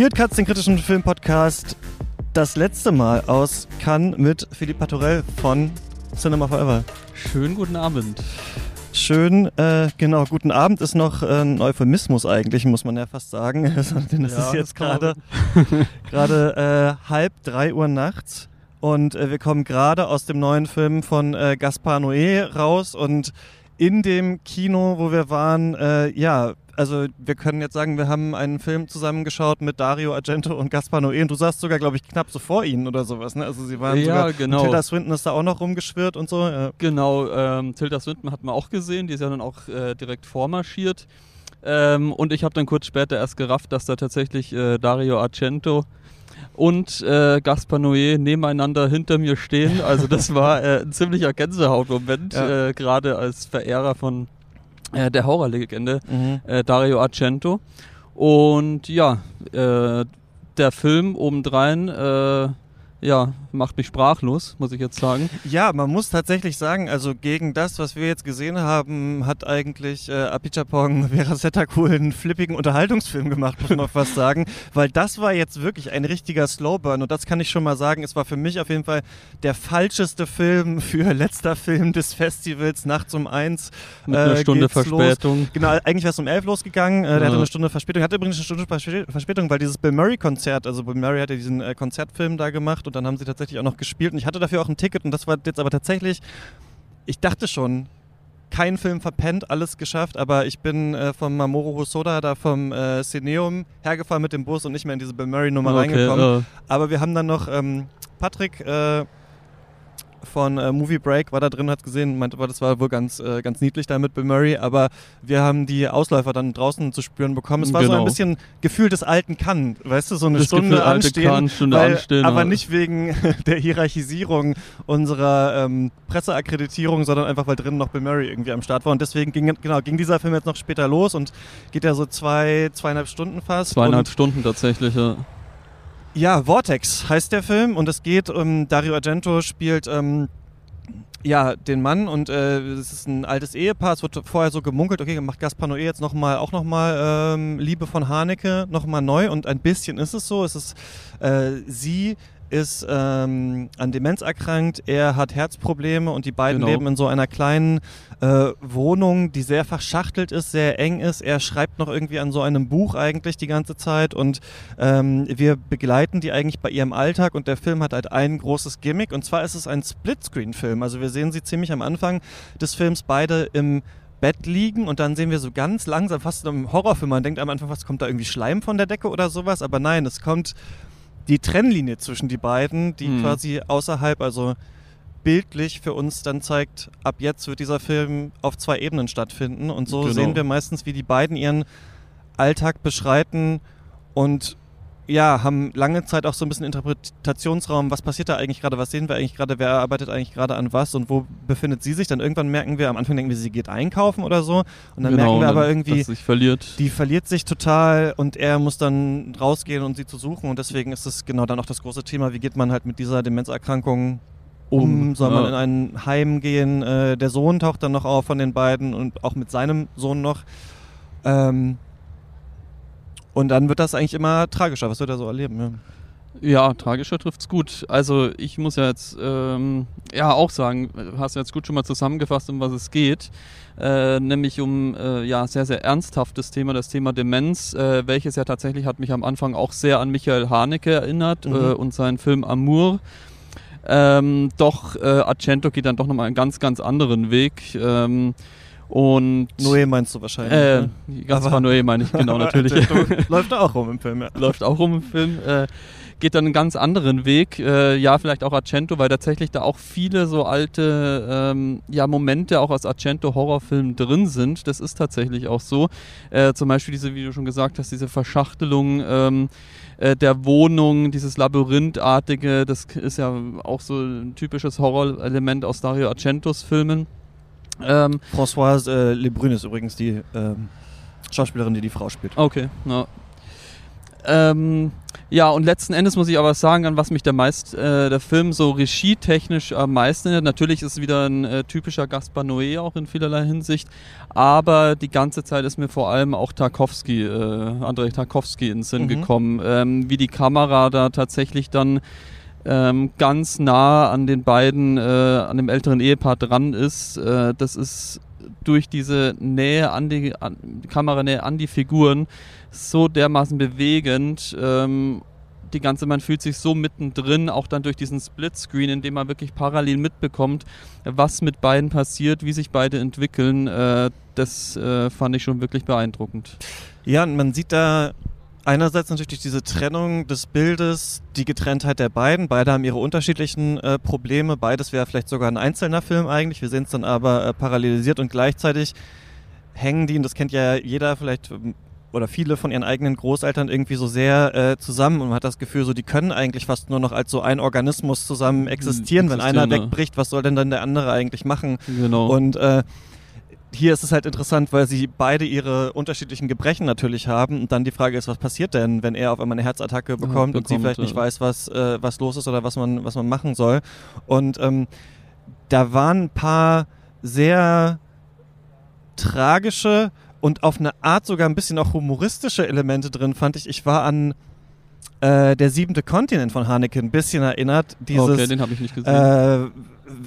Ihr hört den kritischen Filmpodcast das letzte Mal aus Cannes mit Philippe Patorell von Cinema Forever. Schönen guten Abend. Schön, äh, genau, guten Abend ist noch äh, ein Euphemismus eigentlich, muss man ja fast sagen. Denn es Ja, ist jetzt gerade äh, halb drei Uhr nachts und äh, wir kommen gerade aus dem neuen Film von äh, Gaspar Noé raus und in dem Kino, wo wir waren, äh, ja, also wir können jetzt sagen, wir haben einen Film zusammengeschaut mit Dario Argento und Gaspar Noé und du saßt sogar, glaube ich, knapp so vor ihnen oder sowas, ne? Also sie waren Ja, sogar, genau. Tilda Swinton ist da auch noch rumgeschwirrt und so. Ja. Genau, ähm, Tilda Swinton hat man auch gesehen, die ist ja dann auch äh, direkt vormarschiert. Ähm, und ich habe dann kurz später erst gerafft, dass da tatsächlich äh, Dario Argento und äh, Gaspar Noé nebeneinander hinter mir stehen. Also das war äh, ein ziemlicher Gänsehautmoment, Ja. äh, gerade als Verehrer von äh, der Horrorlegende Mhm. äh, Dario Argento. Und ja, äh, der Film obendrein, äh, ja, macht mich sprachlos, muss ich jetzt sagen. Ja, man muss tatsächlich sagen, also gegen das, was wir jetzt gesehen haben, hat eigentlich äh, Apichapong Vera Setakul einen flippigen Unterhaltungsfilm gemacht, muss man fast sagen. Weil das war jetzt wirklich ein richtiger Slowburn und das kann ich schon mal sagen, es war für mich auf jeden Fall der falscheste Film für letzter Film des Festivals nachts um eins. Mit einer äh, Stunde geht's los. Verspätung. Genau, eigentlich wäre es um elf losgegangen. Äh, Der Ja. hatte eine Stunde Verspätung. Hatte übrigens eine Stunde Versp- Verspätung, weil dieses Bill Murray-Konzert, also Bill Murray hat ja diesen äh, Konzertfilm da gemacht und dann haben sie tatsächlich auch noch gespielt. Und ich hatte dafür auch ein Ticket und das war jetzt aber tatsächlich, ich dachte schon, kein Film verpennt, alles geschafft, aber ich bin äh, vom Mamoru Hosoda, da vom äh, Cineum hergefahren mit dem Bus und nicht mehr in diese Bill Murray-Nummer reingekommen. äh, Aber wir haben dann noch ähm, Patrick äh, von äh, Movie Break war da drin, hat gesehen, meinte, aber das war wohl ganz, äh, ganz niedlich da mit Bill Murray, aber wir haben die Ausläufer dann draußen zu spüren bekommen. Es war so ein Genau. bisschen Gefühl des alten Kann, weißt du, so eine Das Stunde Gefühl, anstehen, Cannes, Stunde weil, anstehen, aber ja. nicht wegen der Hierarchisierung unserer ähm, Presseakkreditierung, sondern einfach, weil drinnen noch Bill Murray irgendwie am Start war und deswegen ging, genau, ging dieser Film jetzt noch später los und geht ja so zwei, zweieinhalb Stunden fast. zweieinhalb und Stunden tatsächlich. Ja. Ja, Vortex heißt der Film und es geht um Dario Argento spielt ähm, ja den Mann und äh, es ist ein altes Ehepaar. Es wird vorher so gemunkelt, okay, macht Gaspar Noé jetzt noch mal, auch nochmal ähm, Liebe von Haneke nochmal neu und ein bisschen ist es so. Es ist äh, sie ist ähm, an Demenz erkrankt, er hat Herzprobleme und die beiden Genau. leben in so einer kleinen äh, Wohnung, die sehr verschachtelt ist, sehr eng ist. Er schreibt noch irgendwie an so einem Buch eigentlich die ganze Zeit und ähm, wir begleiten die eigentlich bei ihrem Alltag und der Film hat halt ein großes Gimmick und zwar ist es ein Splitscreen-Film. Also wir sehen sie ziemlich am Anfang des Films beide im Bett liegen und dann sehen wir so ganz langsam, fast in einem Horrorfilm, man denkt am Anfang, was kommt da irgendwie Schleim von der Decke oder sowas, aber nein, es kommt die Trennlinie zwischen die beiden, die Mhm. quasi außerhalb, also bildlich für uns dann zeigt, ab jetzt wird dieser Film auf zwei Ebenen stattfinden und so Genau. sehen wir meistens, wie die beiden ihren Alltag beschreiten und ja, haben lange Zeit auch so ein bisschen Interpretationsraum, was passiert da eigentlich gerade, was sehen wir eigentlich gerade, wer arbeitet eigentlich gerade an was und wo befindet sie sich? Dann irgendwann merken wir, am Anfang denken wir, sie geht einkaufen oder so und dann merken wir aber irgendwie, verliert. die verliert sich total und er muss dann rausgehen und sie zu suchen und deswegen ist es genau dann auch das große Thema, wie geht man halt mit dieser Demenzerkrankung um, Um, soll man ja. in ein Heim gehen, äh, der Sohn taucht dann noch auf von den beiden und auch mit seinem Sohn noch ähm, und dann wird das eigentlich immer tragischer, was wird er so erleben, ja. Ja, tragischer trifft's gut. Also ich muss ja jetzt ähm, ja auch sagen, du hast jetzt gut schon mal zusammengefasst, um was es geht. Äh, nämlich um äh, ja sehr, sehr ernsthaftes Thema, das Thema Demenz, äh, welches ja tatsächlich hat mich am Anfang auch sehr an Michael Haneke erinnert Mhm. äh, und seinen Film Amour. Ähm, doch äh, Argento geht dann doch nochmal einen ganz, ganz anderen Weg. Ähm, und Noé meinst du wahrscheinlich. äh, ne? Gaspar Aber- Noé meine ich, genau, natürlich. Läuft auch rum im Film, ja. läuft auch rum im Film, äh, geht dann einen ganz anderen Weg. Äh, ja, vielleicht auch Argento, weil tatsächlich da auch viele so alte ähm, ja, Momente auch aus Argento-Horrorfilmen drin sind. Das ist tatsächlich auch so. Äh, zum Beispiel diese, wie du schon gesagt hast, diese Verschachtelung ähm, äh, der Wohnung, dieses Labyrinthartige, das ist ja auch so ein typisches Horrorelement aus Dario Argentos Filmen. Ähm, Françoise äh, Lebrun ist übrigens die ähm, Schauspielerin, die die Frau spielt. Okay, ja. Ähm, ja, und letzten Endes muss ich aber sagen, an was mich der, meist, äh, der Film so regietechnisch am meisten erinnert. Natürlich ist es wieder ein äh, typischer Gaspar Noé auch in vielerlei Hinsicht, aber die ganze Zeit ist mir vor allem auch Tarkovsky, äh, Andrei Tarkovsky ins Sinn mhm. gekommen, ähm, wie die Kamera da tatsächlich dann ähm, ganz nah an den beiden, äh, an dem älteren Ehepaar dran ist. Äh, das ist durch diese Nähe an die, an, Kameranähe an die Figuren so dermaßen bewegend. Ähm, die ganze, man fühlt sich so mittendrin, auch dann durch diesen Splitscreen, in dem man wirklich parallel mitbekommt, was mit beiden passiert, wie sich beide entwickeln. Äh, das äh, fand ich schon wirklich beeindruckend. Ja, und man sieht da einerseits natürlich durch diese Trennung des Bildes, die Getrenntheit der beiden. Beide haben ihre unterschiedlichen äh, Probleme. Beides wäre vielleicht sogar ein einzelner Film eigentlich. Wir sehen es dann aber äh, parallelisiert und gleichzeitig hängen die, und das kennt ja jeder vielleicht ähm, oder viele von ihren eigenen Großeltern irgendwie so sehr äh, zusammen und man hat das Gefühl, so die können eigentlich fast nur noch als so ein Organismus zusammen existieren. Wenn einer wegbricht, was soll denn dann der andere eigentlich machen? Genau. Und äh, hier ist es halt interessant, weil sie beide ihre unterschiedlichen Gebrechen natürlich haben und dann die Frage ist, was passiert denn, wenn er auf einmal eine Herzattacke bekommt, ja, bekommt und sie vielleicht ja. nicht weiß, was, äh, was los ist oder was man, was man machen soll. Und ähm, da waren ein paar sehr tragische und auf eine Art sogar ein bisschen auch humoristische Elemente drin, fand ich. Ich war an äh, der siebente Kontinent von Haneke ein bisschen erinnert. Dieses, okay, den habe ich nicht gesehen. Äh,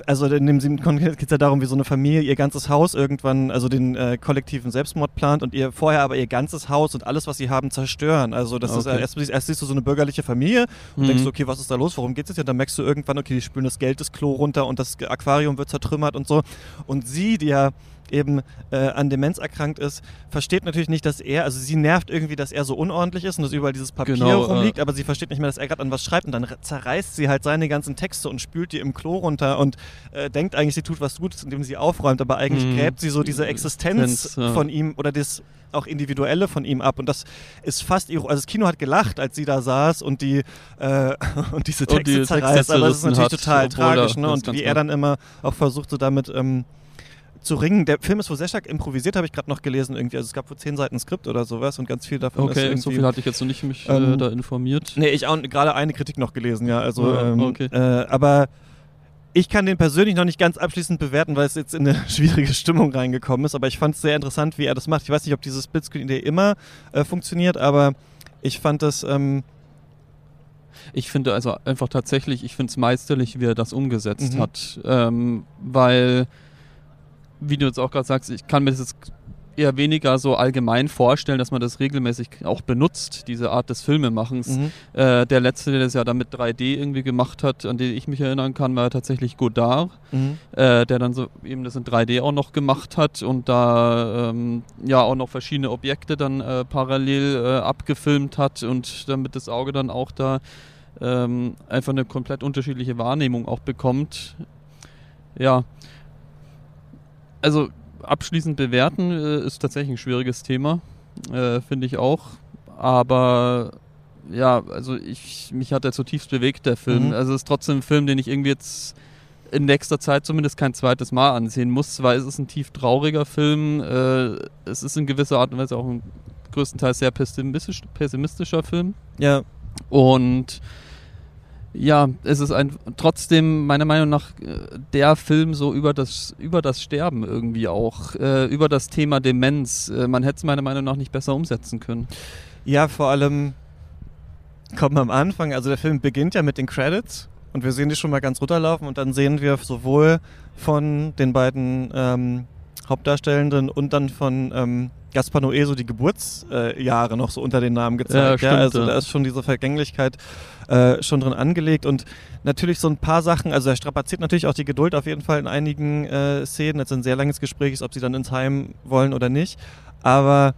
also in dem siebten Kontinent geht es ja darum, wie so eine Familie ihr ganzes Haus irgendwann, also den äh, kollektiven Selbstmord plant und ihr vorher aber ihr ganzes Haus und alles, was sie haben, zerstören. Also das okay. ist erst, erst siehst du so eine bürgerliche Familie und mhm. denkst, okay, was ist da los? Worum geht es jetzt? Und dann merkst du irgendwann, okay, die spülen das Geld des Klo runter und das Aquarium wird zertrümmert und so. Und sie, die ja eben äh, an Demenz erkrankt ist, versteht natürlich nicht, dass er, also sie nervt irgendwie, dass er so unordentlich ist und dass überall dieses Papier genau, rumliegt, äh. aber sie versteht nicht mehr, dass er gerade an was schreibt und dann zerreißt sie halt seine ganzen Texte und spült die im Klo runter und äh, denkt eigentlich, sie tut was Gutes, indem sie aufräumt, aber eigentlich mhm. gräbt sie so diese Existenz ja. von ihm oder das auch individuelle von ihm ab und das ist fast also das Kino hat gelacht, als sie da saß und die äh, und diese Texte und die zerreißt, Texte aber es ist natürlich hat, total tragisch, ne? Und wie er dann immer auch versucht, so damit ähm, zu ringen. Der Film ist wohl sehr stark improvisiert, habe ich gerade noch gelesen irgendwie. Also es gab wohl zehn Seiten Skript oder sowas und ganz viel davon okay, ist irgendwie... so viel hatte ich jetzt noch nicht mich äh, ähm, äh, da informiert. Nee, ich auch gerade eine Kritik noch gelesen, ja. Also, ja, ähm, okay. äh, aber ich kann den persönlich noch nicht ganz abschließend bewerten, weil es jetzt in eine schwierige Stimmung reingekommen ist. Aber ich fand es sehr interessant, wie er das macht. Ich weiß nicht, ob diese Splitscreen-Idee immer äh, funktioniert, aber ich fand das... Ähm, ich finde also einfach tatsächlich, ich finde es meisterlich, wie er das umgesetzt mhm. hat. Ähm, weil wie du jetzt auch gerade sagst, ich kann mir das jetzt eher weniger so allgemein vorstellen, dass man das regelmäßig auch benutzt, diese Art des Filmemachens. Mhm. Äh, der letzte, der das ja dann mit 3D irgendwie gemacht hat, an den ich mich erinnern kann, war tatsächlich Godard, mhm. äh, der dann so eben das in 3D auch noch gemacht hat und da ähm, ja auch noch verschiedene Objekte dann äh, parallel äh, abgefilmt hat und damit das Auge dann auch da ähm, einfach eine komplett unterschiedliche Wahrnehmung auch bekommt. Ja, also abschließend bewerten äh, ist tatsächlich ein schwieriges Thema, äh, finde ich auch. Aber ja, also ich, mich hat er zutiefst bewegt, der Film. Mhm. Also es ist trotzdem ein Film, den ich irgendwie jetzt in nächster Zeit zumindest kein zweites Mal ansehen muss, weil es ist ein tief trauriger Film. Äh, es ist in gewisser Art und Weise auch ein größtenteils sehr pessimistisch, pessimistischer Film. Ja. Und ja, es ist ein trotzdem meiner Meinung nach äh, der Film so über das über das Sterben irgendwie auch äh, über das Thema Demenz. Äh, man hätte es meiner Meinung nach nicht besser umsetzen können. Ja, vor allem kommt man am Anfang, also der Film beginnt ja mit den Credits und wir sehen die schon mal ganz runterlaufen und dann sehen wir sowohl von den beiden ähm, Hauptdarstellenden und dann von ähm, Gaspar Noé so die Geburtsjahre äh, noch so unter den Namen gezeigt. Ja, ja, also da ist schon diese Vergänglichkeit äh, schon drin angelegt und natürlich so ein paar Sachen, also er strapaziert natürlich auch die Geduld auf jeden Fall in einigen äh, Szenen. Jetzt ein sehr langes Gespräch ist, ob sie dann ins Heim wollen oder nicht. Aber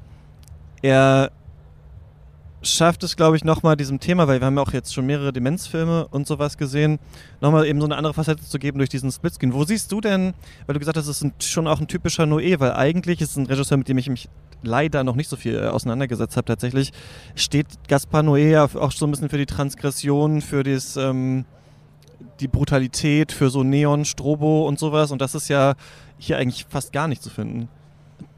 er schafft es, glaube ich, nochmal diesem Thema, weil wir haben ja auch jetzt schon mehrere Demenzfilme und sowas gesehen, nochmal eben so eine andere Facette zu geben durch diesen Splitscreen. Wo siehst du denn, weil du gesagt hast, es ist schon auch ein typischer Noé, weil eigentlich ist es ein Regisseur, mit dem ich mich leider noch nicht so viel äh, auseinandergesetzt habe tatsächlich, steht Gaspar Noé ja auch so ein bisschen für die Transgression, für das, ähm, die Brutalität, für so Neon, Strobo und sowas und das ist ja hier eigentlich fast gar nicht zu finden.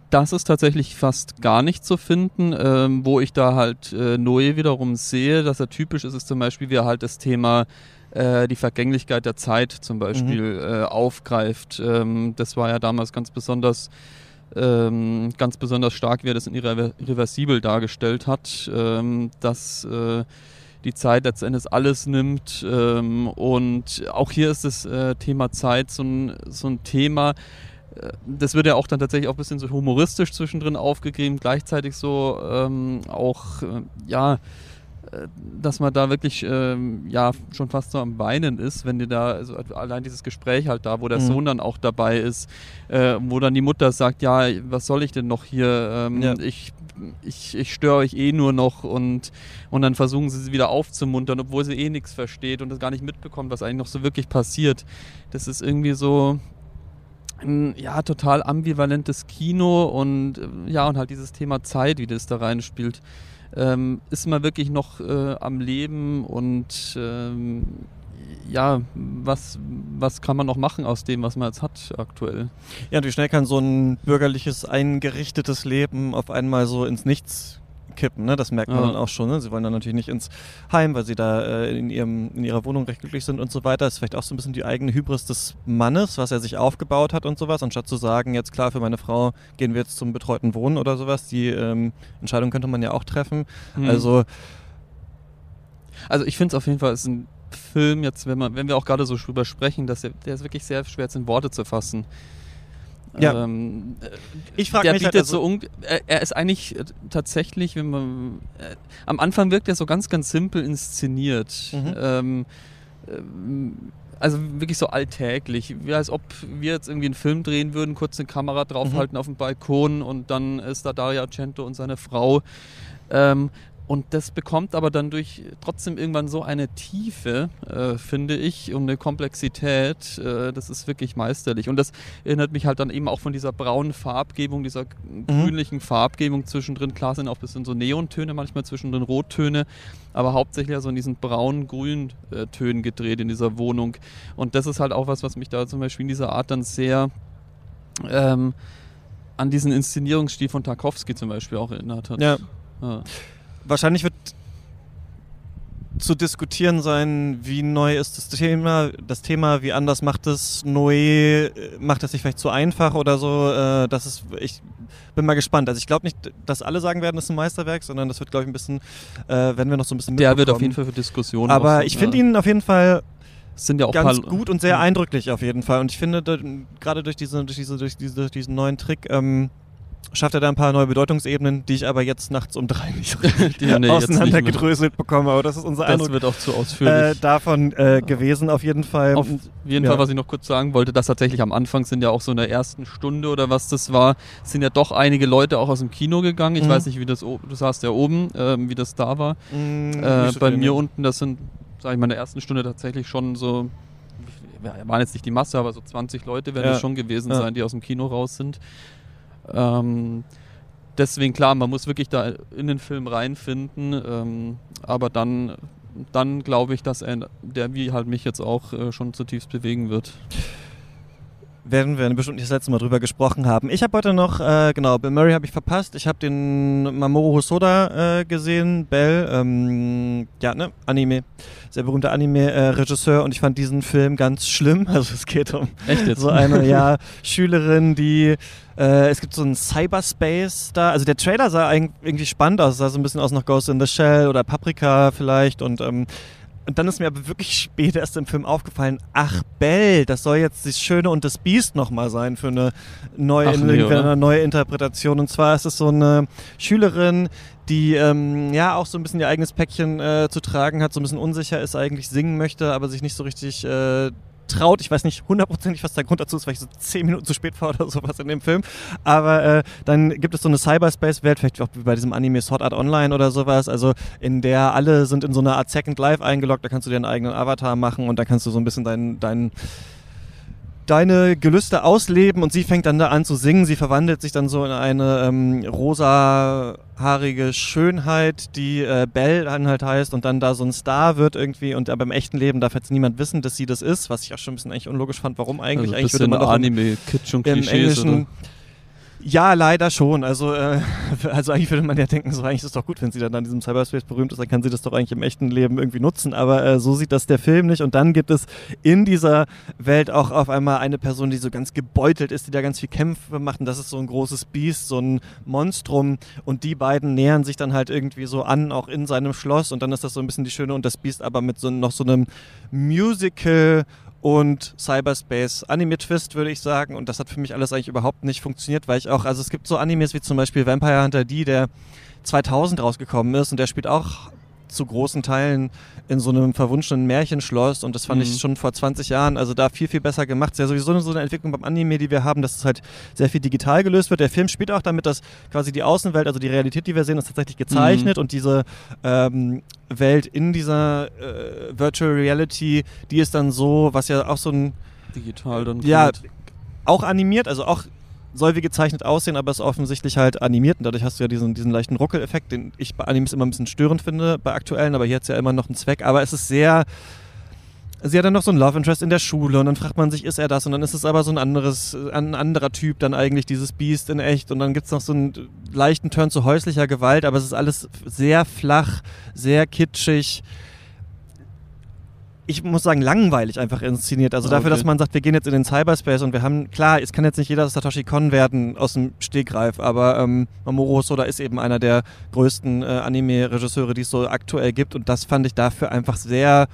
Das ist tatsächlich fast gar nicht zu finden. Ähm, wo ich da halt äh, Noé wiederum sehe, dass er typisch ist, ist zum Beispiel, wie er halt das Thema äh, die Vergänglichkeit der Zeit zum Beispiel mhm. äh, aufgreift. Ähm, das war ja damals ganz besonders ähm, ganz besonders stark, wie er das in Irreversibel dargestellt hat, ähm, dass äh, die Zeit letztendlich alles nimmt. Ähm, und auch hier ist das äh, Thema Zeit so ein, so ein Thema, das wird ja auch dann tatsächlich auch ein bisschen so humoristisch zwischendrin aufgegriffen, gleichzeitig so ähm, auch, äh, ja, äh, dass man da wirklich ähm, ja schon fast so am Weinen ist, wenn dir da also allein dieses Gespräch halt da, wo der mhm. Sohn dann auch dabei ist, äh, wo dann die Mutter sagt, ja, was soll ich denn noch hier? Ähm, ja. Ich ich, ich störe euch eh nur noch und, und dann versuchen sie sie wieder aufzumuntern, obwohl sie eh nichts versteht und das gar nicht mitbekommt, was eigentlich noch so wirklich passiert. Das ist irgendwie so, ein ja, total ambivalentes Kino und äh, ja, und halt dieses Thema Zeit, wie das da reinspielt. Ähm, ist man wirklich noch äh, am Leben und ähm, ja, was, was kann man noch machen aus dem, was man jetzt hat aktuell? Ja, und wie schnell kann so ein bürgerliches, eingerichtetes Leben auf einmal so ins Nichts kippen. Ne? Das merkt man ja. dann auch schon. Ne? Sie wollen dann natürlich nicht ins Heim, weil sie da äh, in, ihrem, in ihrer Wohnung recht glücklich sind und so weiter. Das ist vielleicht auch so ein bisschen die eigene Hybris des Mannes, was er sich aufgebaut hat und sowas, anstatt zu sagen, jetzt klar, für meine Frau gehen wir jetzt zum betreuten Wohnen oder sowas. Die ähm, Entscheidung könnte man ja auch treffen. Mhm. Also also ich finde es auf jeden Fall, ist ein Film jetzt, wenn man, wenn wir auch gerade so drüber sprechen, dass der, der ist wirklich sehr schwer in Worte zu fassen. Ja. Ähm, ich frage mich halt also so er, er, ist eigentlich äh, tatsächlich, wenn man äh, am Anfang wirkt er so ganz, ganz simpel inszeniert. Mhm. Ähm, ähm, also wirklich so alltäglich, wie als ob wir jetzt irgendwie einen Film drehen würden, kurz eine Kamera draufhalten mhm. auf dem Balkon und dann ist da Dario Argento und seine Frau. Ähm, und das bekommt aber dann durch trotzdem irgendwann so eine Tiefe, äh, finde ich, und eine Komplexität. Äh, das ist wirklich meisterlich. Und das erinnert mich halt dann eben auch von dieser braunen Farbgebung, dieser mhm. grünlichen Farbgebung zwischendrin. Klar sind auch ein bisschen so Neontöne, manchmal zwischendrin Rottöne, aber hauptsächlich also in diesen braun-grünen äh, Tönen gedreht in dieser Wohnung. Und das ist halt auch was, was mich da zum Beispiel in dieser Art dann sehr ähm, an diesen Inszenierungsstil von Tarkovsky zum Beispiel auch erinnert hat. Ja. ja wahrscheinlich wird zu diskutieren sein, wie neu ist das Thema, das Thema, wie anders macht es neu, macht es sich vielleicht zu einfach oder so. Äh, das ist, ich bin mal gespannt. Also ich glaube nicht, dass alle sagen werden, es ist ein Meisterwerk, sondern das wird, glaube ich, ein bisschen, äh, wenn wir noch so ein bisschen Der wird auf jeden Fall für Diskussionen. Aber ich finde ja. ihn auf jeden Fall sind ja auch ganz gut und sehr ja. eindrücklich auf jeden Fall. Und ich finde, gerade durch, diese, durch, diese, durch, diese, durch diesen neuen Trick, ähm, schafft er da ein paar neue Bedeutungsebenen, die ich aber jetzt nachts um drei nicht ja, nee, auseinandergedröselt bekomme. Aber das ist unser das Eindruck. Das wird auch zu ausführlich. Äh, davon äh, gewesen auf jeden Fall. Auf jeden ja. Fall, was ich noch kurz sagen wollte, dass tatsächlich am Anfang sind ja auch so in der ersten Stunde oder was das war, sind ja doch einige Leute auch aus dem Kino gegangen. Ich mhm. weiß nicht, wie das, du saßt ja oben, äh, wie das da war. Mhm, so bei mir unten, das sind, sag ich mal, in der ersten Stunde tatsächlich schon so waren jetzt nicht die Masse, aber so 20 Leute werden es schon gewesen ja. sein, die aus dem Kino raus sind. Ähm, deswegen klar, man muss wirklich da in den Film reinfinden, ähm, aber dann, dann glaube ich, dass er, der wie halt mich jetzt auch äh, schon zutiefst bewegen wird werden wir bestimmt nicht das letzte Mal drüber gesprochen haben. Ich habe heute noch, äh, genau, Bill Murray habe ich verpasst. Ich habe den Mamoru Hosoda äh, gesehen, Bell, ähm, ja, ne, Anime, sehr berühmter Anime-Regisseur und ich fand diesen Film ganz schlimm. Also es geht um so eine, ja, Schülerin, die äh, es gibt so einen Cyberspace da. Also der Trailer sah irgendwie spannend aus. Sah so ein bisschen aus nach Ghost in the Shell oder Paprika vielleicht. Und ähm, und dann ist mir aber wirklich spät erst im Film aufgefallen, ach Bell, das soll jetzt das Schöne und das Biest nochmal sein für eine neue, ach, nee, eine neue Interpretation. Und zwar ist es so eine Schülerin, die ähm, ja auch so ein bisschen ihr eigenes Päckchen äh, zu tragen hat, so ein bisschen unsicher ist, eigentlich singen möchte, aber sich nicht so richtig äh, traut. Ich weiß nicht hundertprozentig, was der Grund dazu ist, weil ich so zehn Minuten zu spät war oder sowas in dem Film. Aber äh, dann gibt es so eine Cyberspace-Welt, vielleicht auch wie bei diesem Anime Sword Art Online oder sowas, also in der alle sind in so einer Art Second Life eingeloggt, da kannst du dir einen eigenen Avatar machen und da kannst du so ein bisschen deinen dein deine Gelüste ausleben und sie fängt dann da an zu singen. Sie verwandelt sich dann so in eine ähm, rosahaarige Schönheit, die äh, Belle dann halt heißt und dann da so ein Star wird irgendwie und aber im echten Leben darf jetzt niemand wissen, dass sie das ist, was ich auch schon ein bisschen eigentlich unlogisch fand. Warum eigentlich? Also eigentlich würde man doch Anime, Kitsch und im Englischen, oder? Ja, leider schon. Also, äh, also eigentlich würde man ja denken, so eigentlich ist es doch gut, wenn sie dann an diesem Cyberspace berühmt ist, dann kann sie das doch eigentlich im echten Leben irgendwie nutzen. Aber äh, so sieht das der Film nicht. Und dann gibt es in dieser Welt auch auf einmal eine Person, die so ganz gebeutelt ist, die da ganz viel Kämpfe macht. Und das ist so ein großes Biest, so ein Monstrum. Und die beiden nähern sich dann halt irgendwie so an, auch in seinem Schloss. Und dann ist das so ein bisschen die Schöne und das Biest, aber mit so noch so einem Musical und Cyberspace Anime Twist, würde ich sagen. Und das hat für mich alles eigentlich überhaupt nicht funktioniert, weil ich auch, also es gibt so Animes wie zum Beispiel Vampire Hunter D, der 2000 rausgekommen ist und der spielt auch zu großen Teilen in so einem verwunschenen Märchenschloss und das fand mhm. ich schon vor 20 Jahren, also da viel, viel besser gemacht. Ist ja sowieso so eine Entwicklung beim Anime, die wir haben, dass es halt sehr viel digital gelöst wird. Der Film spielt auch damit, dass quasi die Außenwelt, also die Realität, die wir sehen, ist tatsächlich gezeichnet mhm. und diese ähm, Welt in dieser äh, Virtual Reality, die ist dann so, was ja auch so ein digital dann ja auch animiert, also auch soll wie gezeichnet aussehen, aber ist offensichtlich halt animiert und dadurch hast du ja diesen, diesen leichten Ruckeleffekt, den ich bei Animes immer ein bisschen störend finde, bei aktuellen, aber hier hat es ja immer noch einen Zweck. Aber es ist sehr. Sie hat dann noch so ein Love Interest in der Schule und dann fragt man sich, ist er das? Und dann ist es aber so ein anderes, ein anderer Typ dann eigentlich, dieses Biest in echt. Und dann gibt es noch so einen leichten Turn zu häuslicher Gewalt, aber es ist alles sehr flach, sehr kitschig ich muss sagen, langweilig einfach inszeniert. Also dafür, dass man sagt, wir gehen jetzt in den Cyberspace und wir haben, klar, es kann jetzt nicht jeder Satoshi Kon werden aus dem Stegreif, aber ähm, Mamoru Hosoda ist eben einer der größten äh, Anime-Regisseure, die es so aktuell gibt und das fand ich dafür einfach sehr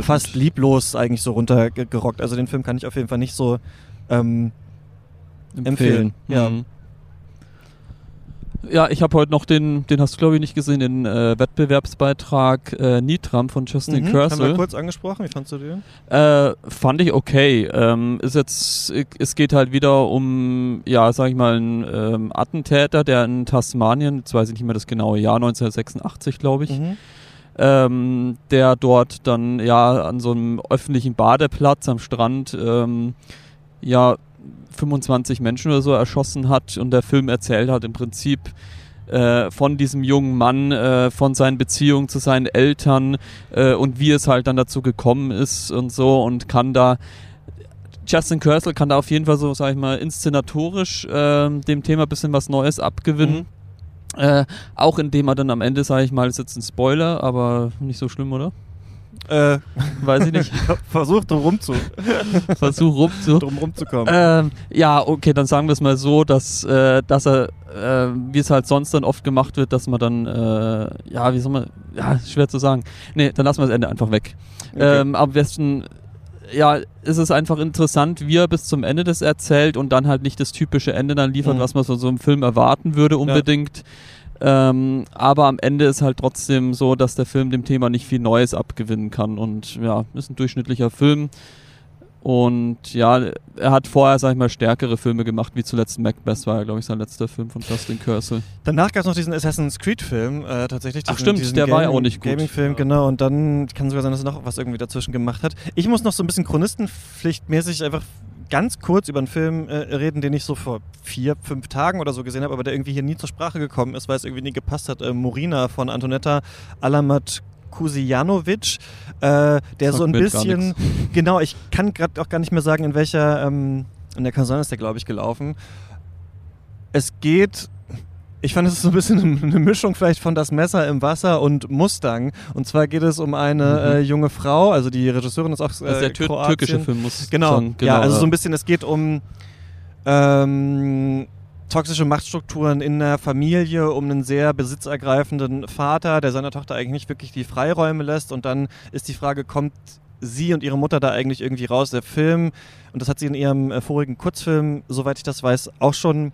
fast lieblos eigentlich so runtergerockt. Also den Film kann ich auf jeden Fall nicht so ähm, empfehlen. empfehlen. Ja. Mhm. Ja, ich habe heute noch den, den hast du glaube ich nicht gesehen, den äh, Wettbewerbsbeitrag äh, Nitram von Justin mhm. Haben wir kurz angesprochen, wie fandest du den? Äh, fand ich okay. Ähm, ist jetzt, es geht halt wieder um, ja, sag ich mal, einen ähm, Attentäter, der in Tasmanien, jetzt weiß ich nicht mehr das genaue Jahr, 1986 glaube ich, mhm. ähm, der dort dann ja an so einem öffentlichen Badeplatz am Strand ähm, ja 25 Menschen oder so erschossen hat und der Film erzählt hat im Prinzip äh, von diesem jungen Mann, äh, von seinen Beziehungen zu seinen Eltern äh, und wie es halt dann dazu gekommen ist und so und kann da Justin Kersel kann da auf jeden Fall so, sag ich mal, inszenatorisch ähm, dem Thema ein bisschen was Neues abgewinnen. Mhm. Äh, auch indem er dann am Ende, sage ich mal, ist jetzt ein Spoiler, aber nicht so schlimm, oder? Äh, Weiß ich nicht. Versuch drum rum zu. Versuch rum zu. Drum rumzukommen. Ähm, ja, okay, dann sagen wir es mal so, dass, äh, dass er, äh, wie es halt sonst dann oft gemacht wird, dass man dann, äh, ja, wie soll man, ja, schwer zu sagen. Nee, dann lassen wir das Ende einfach weg. Okay. Ähm, am besten, ja, ist es einfach interessant, wie er bis zum Ende das erzählt und dann halt nicht das typische Ende dann liefert, mhm. was man so, so im Film erwarten würde unbedingt. Ja ähm, aber am Ende ist halt trotzdem so, dass der Film dem Thema nicht viel Neues abgewinnen kann. Und ja, ist ein durchschnittlicher Film. Und ja, er hat vorher, sag ich mal, stärkere Filme gemacht, wie zuletzt Macbeth war, glaube ich, sein letzter Film von Justin Kersel. Danach gab es noch diesen Assassin's Creed-Film, äh, tatsächlich. Diesen, Ach stimmt, der Gaming, war ja auch nicht gut. Gaming-Film, genau. Und dann kann sogar sein, dass er noch was irgendwie dazwischen gemacht hat. Ich muss noch so ein bisschen chronistenpflichtmäßig einfach ganz kurz über einen Film äh, reden, den ich so vor vier, fünf Tagen oder so gesehen habe, aber der irgendwie hier nie zur Sprache gekommen ist, weil es irgendwie nie gepasst hat. Äh, Morina von Antonetta Alamat Kusijanovic, äh, der so ein bisschen, genau, ich kann gerade auch gar nicht mehr sagen, in welcher, ähm, in der Kaserne ist der, glaube ich, gelaufen. Es geht ich fand, es ist so ein bisschen eine Mischung vielleicht von Das Messer im Wasser und Mustang. Und zwar geht es um eine mhm. äh, junge Frau, also die Regisseurin ist auch äh, also der tür Kroatien. türkische Film muss genau, sagen. genau, ja, also so ein bisschen, es geht um ähm, toxische Machtstrukturen in der Familie, um einen sehr besitzergreifenden Vater, der seiner Tochter eigentlich nicht wirklich die Freiräume lässt. Und dann ist die Frage, kommt sie und ihre Mutter da eigentlich irgendwie raus? Der Film, und das hat sie in ihrem äh, vorigen Kurzfilm, soweit ich das weiß, auch schon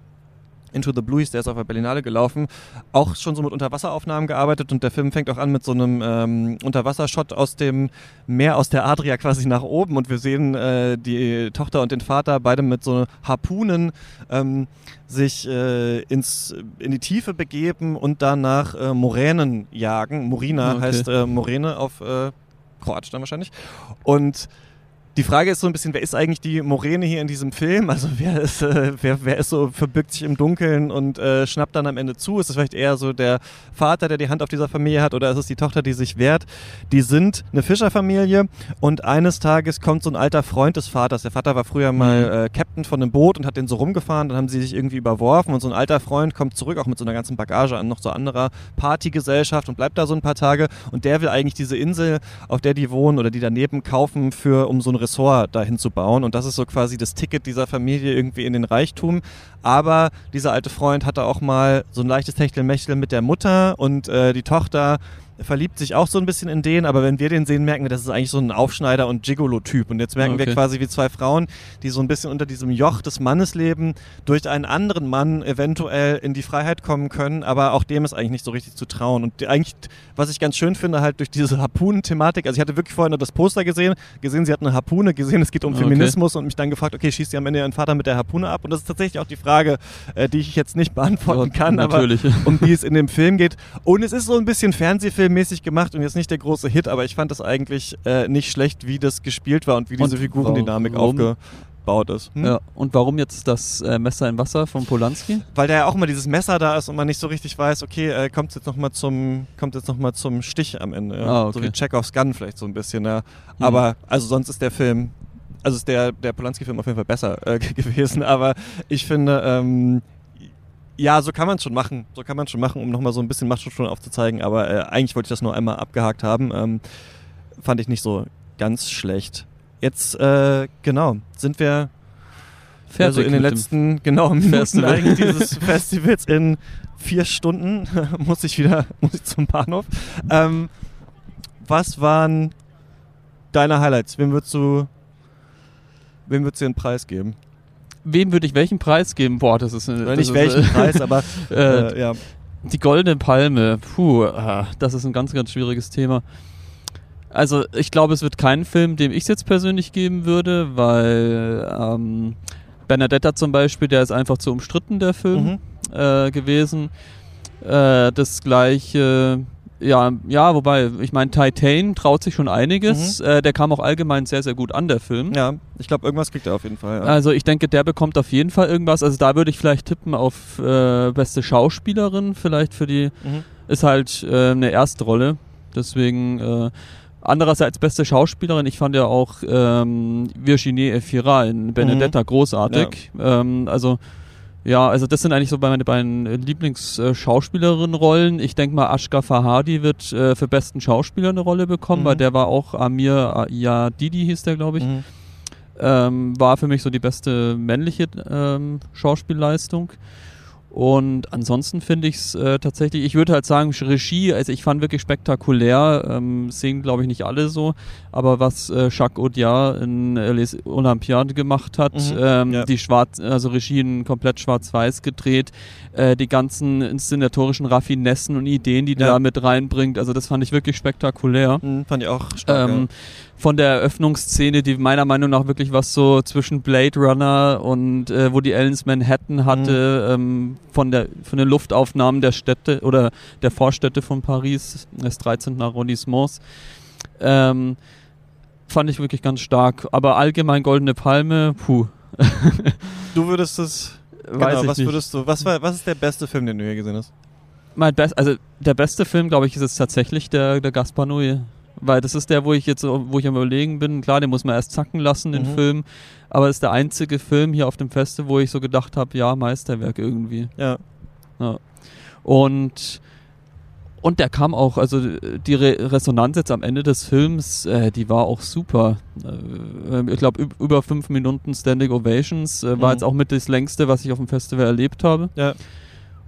Into the Blues, der ist auf der Berlinale gelaufen, auch schon so mit Unterwasseraufnahmen gearbeitet und der Film fängt auch an mit so einem ähm, Unterwassershot aus dem Meer, aus der Adria quasi nach oben und wir sehen äh, die Tochter und den Vater beide mit so Harpunen ähm, sich äh, ins, in die Tiefe begeben und danach äh, Moränen jagen. Morina okay. heißt äh, Moräne auf äh, Kroatisch dann wahrscheinlich. Und die Frage ist so ein bisschen, wer ist eigentlich die Morene hier in diesem Film? Also wer ist, äh, wer, wer ist so, verbirgt sich im Dunkeln und äh, schnappt dann am Ende zu? Ist es vielleicht eher so der Vater, der die Hand auf dieser Familie hat oder ist es die Tochter, die sich wehrt? Die sind eine Fischerfamilie und eines Tages kommt so ein alter Freund des Vaters. Der Vater war früher mal Mhm. äh, Captain von einem Boot und hat den so rumgefahren, dann haben sie sich irgendwie überworfen und so ein alter Freund kommt zurück, auch mit so einer ganzen Bagage an noch so anderer Partygesellschaft und bleibt da so ein paar Tage und der will eigentlich diese Insel, auf der die wohnen oder die daneben kaufen, für, um so ein Ressort dahin zu bauen und das ist so quasi das Ticket dieser Familie irgendwie in den Reichtum. Aber dieser alte Freund hatte auch mal so ein leichtes Techtelmechtel mit der Mutter und äh, die Tochter verliebt sich auch so ein bisschen in den, aber wenn wir den sehen, merken wir, das ist eigentlich so ein Aufschneider- und Gigolo-Typ. Und jetzt merken wir Okay. quasi wie zwei Frauen, die so ein bisschen unter diesem Joch des Mannes leben, durch einen anderen Mann eventuell in die Freiheit kommen können, aber auch dem ist eigentlich nicht so richtig zu trauen. Und eigentlich, was ich ganz schön finde, halt durch diese Harpunen-Thematik, also ich hatte wirklich vorher nur das Poster gesehen, gesehen, sie hat eine Harpune, gesehen, es geht um Okay. Feminismus und mich dann gefragt, okay, schießt sie am Ende ihren Vater mit der Harpune ab? Und das ist tatsächlich auch die Frage, äh, die ich jetzt nicht beantworten Ja, kann, natürlich. aber um die es in dem Film geht. Und es ist so ein bisschen Fernsehfilmmäßig gemacht und jetzt nicht der große Hit, aber ich fand das eigentlich äh, nicht schlecht, wie das gespielt war und wie diese Und Figurendynamik ist. Hm? Ja, und warum jetzt das äh, Messer im Wasser von Polanski? Weil da ja auch immer dieses Messer da ist und man nicht so richtig weiß, okay, äh, kommt jetzt nochmal zum, kommt jetzt noch mal zum Stich am Ende. Ja? Ah, okay. So wie Chekhovs Gun vielleicht so ein bisschen, ja. Aber also sonst ist der Film, also ist der, der Polanski-Film auf jeden Fall besser äh, gewesen, aber ich finde, ähm, ja, so kann man es schon machen. So kann man es schon machen, um nochmal so ein bisschen Machtstrukturen aufzuzeigen. Aber äh, eigentlich wollte ich das nur einmal abgehakt haben. Ähm, fand ich nicht so ganz schlecht. Jetzt, äh, genau, sind wir Fertig also in den letzten genau Minuten Festival. eigentlich dieses Festivals in vier Stunden muss ich wieder muss ich zum Bahnhof. Ähm, was waren deine Highlights? Wem würdest du wem würdest du den Preis geben? Wem würde ich welchen Preis geben? Boah, das ist eine. Oder das nicht ist, welchen äh, Preis, aber äh, äh, ja. Die goldene Palme, puh, ah, das ist ein ganz, ganz schwieriges Thema. Also ich glaube, es wird keinen Film, dem ich es jetzt persönlich geben würde, weil ähm, Benedetta zum Beispiel, der ist einfach zu umstritten, der Film Mhm. äh, gewesen. Äh, das gleiche, ja, ja, wobei, ich meine, Titan traut sich schon einiges. Äh, der kam auch allgemein sehr, sehr gut an, der Film. ja, ich glaube, irgendwas kriegt er auf jeden Fall. Ja. Also ich denke, der bekommt auf jeden Fall irgendwas. Also da würde ich vielleicht tippen auf äh, beste Schauspielerin, vielleicht für die, Mhm. ist halt äh, eine Erstrolle. Deswegen äh, andererseits beste Schauspielerin. Ich fand ja auch ähm, Virginie Efira in Benedetta großartig. Ähm, also ja, also das sind eigentlich so meine beiden Lieblings-Schauspielerinnen-Rollen. Ich denke mal, Ashka Fahadi wird äh, für besten Schauspieler eine Rolle bekommen, Mhm. weil der war auch Amir Yadidi hieß der, glaube ich Mhm. ähm, war für mich so die beste männliche ähm, Schauspielleistung. Und ansonsten finde ich es äh, tatsächlich, ich würde halt sagen, Regie, also ich fand wirklich spektakulär, ähm, sehen glaube ich nicht alle so, aber was äh, Jacques Audiard in äh, Les Olympiades gemacht hat, Mhm, ähm, ja. die schwarz, also Regie in komplett schwarz-weiß gedreht, äh, die ganzen inszenatorischen Raffinessen und Ideen, die Ja. der da mit reinbringt, also das fand ich wirklich spektakulär. Mhm, fand ich auch stark. Ähm, von der Eröffnungsszene, die meiner Meinung nach wirklich was so zwischen Blade Runner und äh, Woody Allen's Manhattan hatte, ähm, von der von den Luftaufnahmen der Städte oder der Vorstädte von Paris, des 13. Arrondissements, ähm, fand ich wirklich ganz stark. Aber allgemein Goldene Palme, puh. Du würdest es weiß genau, ich was nicht. würdest du was war was ist der beste Film, den du hier gesehen hast? Mein Best, also der beste Film, glaube ich, ist jetzt tatsächlich der, der Gaspar Noé. Weil das ist der, wo ich jetzt, wo ich am überlegen bin. Klar, den muss man erst zacken lassen, den Mhm. Film. Aber das ist der einzige Film hier auf dem Feste, wo ich so gedacht habe, ja, Meisterwerk irgendwie. Ja. Und und der kam auch, also die Re Resonanz jetzt am Ende des Films, äh, die war auch super. Äh, ich glaube, über fünf Minuten Standing Ovations äh, war Mhm. jetzt auch mit das längste, was ich auf dem Festival erlebt habe. Ja.